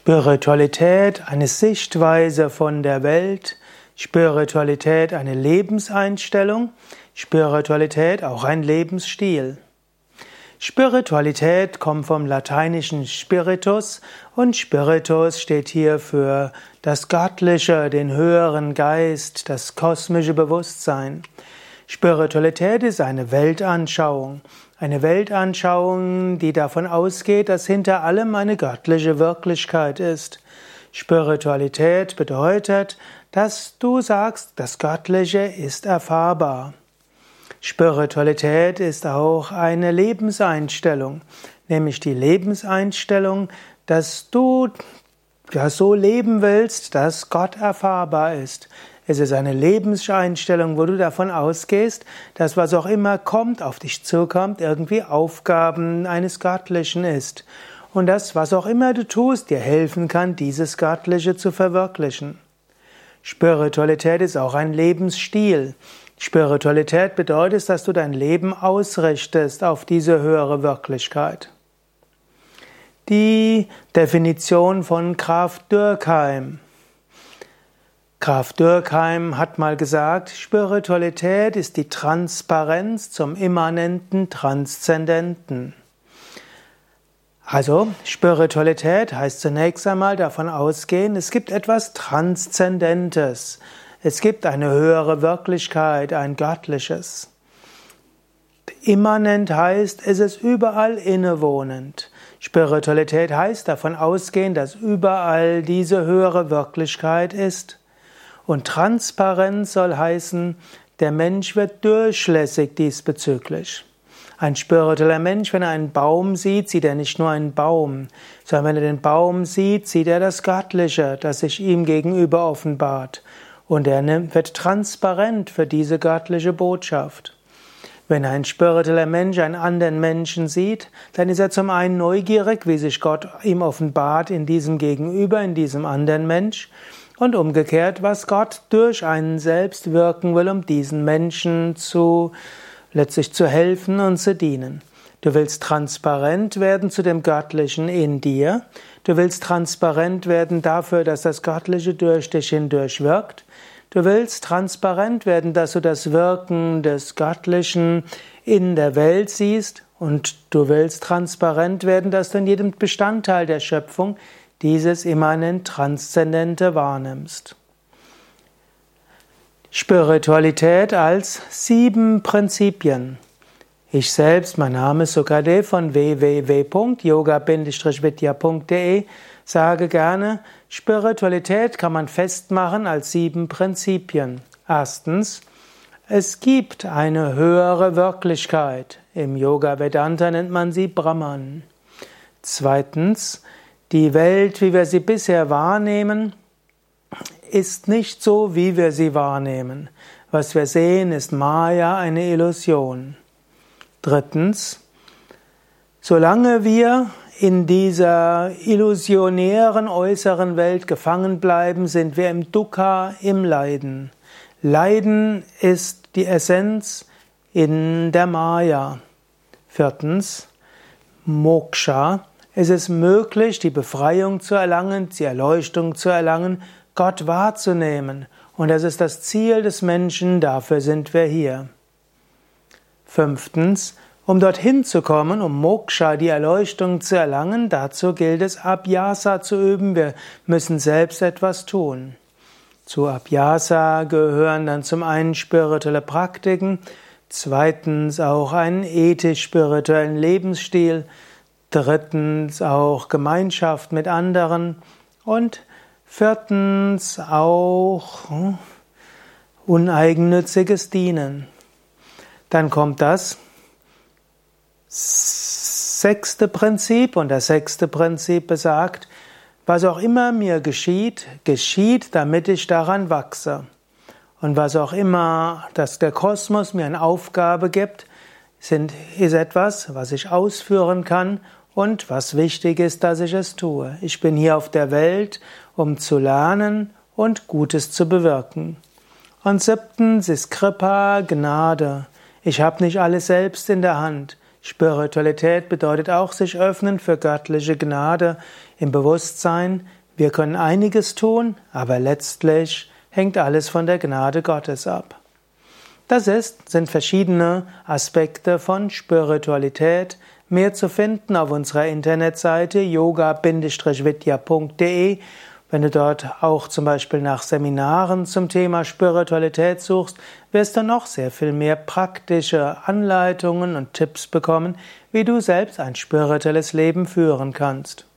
Spiritualität, eine Sichtweise von der Welt, Spiritualität, eine Lebenseinstellung, Spiritualität, auch ein Lebensstil. Spiritualität kommt vom lateinischen Spiritus und Spiritus steht hier für das Göttliche, den höheren Geist, das kosmische Bewusstsein. Spiritualität ist eine Weltanschauung. Eine Weltanschauung, die davon ausgeht, dass hinter allem eine göttliche Wirklichkeit ist. Spiritualität bedeutet, dass du sagst, das Göttliche ist erfahrbar. Spiritualität ist auch eine Lebenseinstellung, nämlich die Lebenseinstellung, dass du so leben willst, dass Gott erfahrbar ist. Es ist eine Lebenseinstellung, wo du davon ausgehst, dass was auch immer kommt, auf dich zukommt, irgendwie Aufgaben eines Göttlichen ist. Und dass was auch immer du tust, dir helfen kann, dieses Göttliche zu verwirklichen. Spiritualität ist auch ein Lebensstil. Spiritualität bedeutet, dass du dein Leben ausrichtest auf diese höhere Wirklichkeit. Die Definition von Graf Dürkheim. Graf Dürkheim hat mal gesagt, Spiritualität ist die Transparenz zum immanenten Transzendenten. Also Spiritualität heißt zunächst einmal davon ausgehen, es gibt etwas Transzendentes, es gibt eine höhere Wirklichkeit, ein göttliches. Immanent heißt, es ist überall innewohnend. Spiritualität heißt davon ausgehen, dass überall diese höhere Wirklichkeit ist. Und Transparenz soll heißen, der Mensch wird durchlässig diesbezüglich. Ein spiritueller Mensch, wenn er einen Baum sieht, sieht er nicht nur einen Baum, sondern wenn er den Baum sieht, sieht er das Göttliche, das sich ihm gegenüber offenbart. Und er wird transparent für diese göttliche Botschaft. Wenn ein spiritueller Mensch einen anderen Menschen sieht, dann ist er zum einen neugierig, wie sich Gott ihm offenbart in diesem Gegenüber, in diesem anderen Mensch und umgekehrt, was Gott durch einen selbst wirken will, um diesen Menschen zu letztlich zu helfen und zu dienen. Du willst transparent werden zu dem Göttlichen in dir. Du willst transparent werden dafür, dass das Göttliche durch dich hindurch wirkt. Du willst transparent werden, dass du das Wirken des Göttlichen in der Welt siehst. Und du willst transparent werden, dass du in jedem Bestandteil der Schöpfung dieses immanent Transzendente wahrnimmst. Spiritualität als sieben Prinzipien. Ich selbst, mein Name ist Sukade von www.yoga-vidya.de, sage gerne, Spiritualität kann man festmachen als sieben Prinzipien. Erstens, es gibt eine höhere Wirklichkeit. Im Yoga Vedanta nennt man sie Brahman. Zweitens, die Welt, wie wir sie bisher wahrnehmen, ist nicht so, wie wir sie wahrnehmen. Was wir sehen, ist Maya, eine Illusion. Drittens, solange wir in dieser illusionären äußeren Welt gefangen bleiben, sind wir im Dukkha, im Leiden. Leiden ist die Essenz in der Maya. Viertens, Moksha es ist möglich, die Befreiung zu erlangen, die Erleuchtung zu erlangen, Gott wahrzunehmen. Und das ist das Ziel des Menschen, dafür sind wir hier. Fünftens, um dorthin zu kommen, um Moksha, die Erleuchtung zu erlangen, dazu gilt es, Abhyasa zu üben. Wir müssen selbst etwas tun. Zu Abhyasa gehören dann zum einen spirituelle Praktiken, zweitens auch einen ethisch-spirituellen Lebensstil, drittens auch Gemeinschaft mit anderen und viertens auch hm, uneigennütziges Dienen. Dann kommt das sechste Prinzip und das sechste Prinzip besagt, was auch immer mir geschieht, geschieht, damit ich daran wachse. Und was auch immer, dass der Kosmos mir eine Aufgabe gibt, sind, ist etwas, was ich ausführen kann und was wichtig ist, dass ich es tue. Ich bin hier auf der Welt, um zu lernen und Gutes zu bewirken. Und siebtens ist Kripa Gnade. Ich habe nicht alles selbst in der Hand. Spiritualität bedeutet auch sich öffnen für göttliche Gnade im Bewusstsein, wir können einiges tun, aber letztlich hängt alles von der Gnade Gottes ab. Das ist, sind verschiedene Aspekte von Spiritualität. Mehr zu finden auf unserer Internetseite yoga-vidya.de. Wenn du dort auch zum Beispiel nach Seminaren zum Thema Spiritualität suchst, wirst du noch sehr viel mehr praktische Anleitungen und Tipps bekommen, wie du selbst ein spirituelles Leben führen kannst.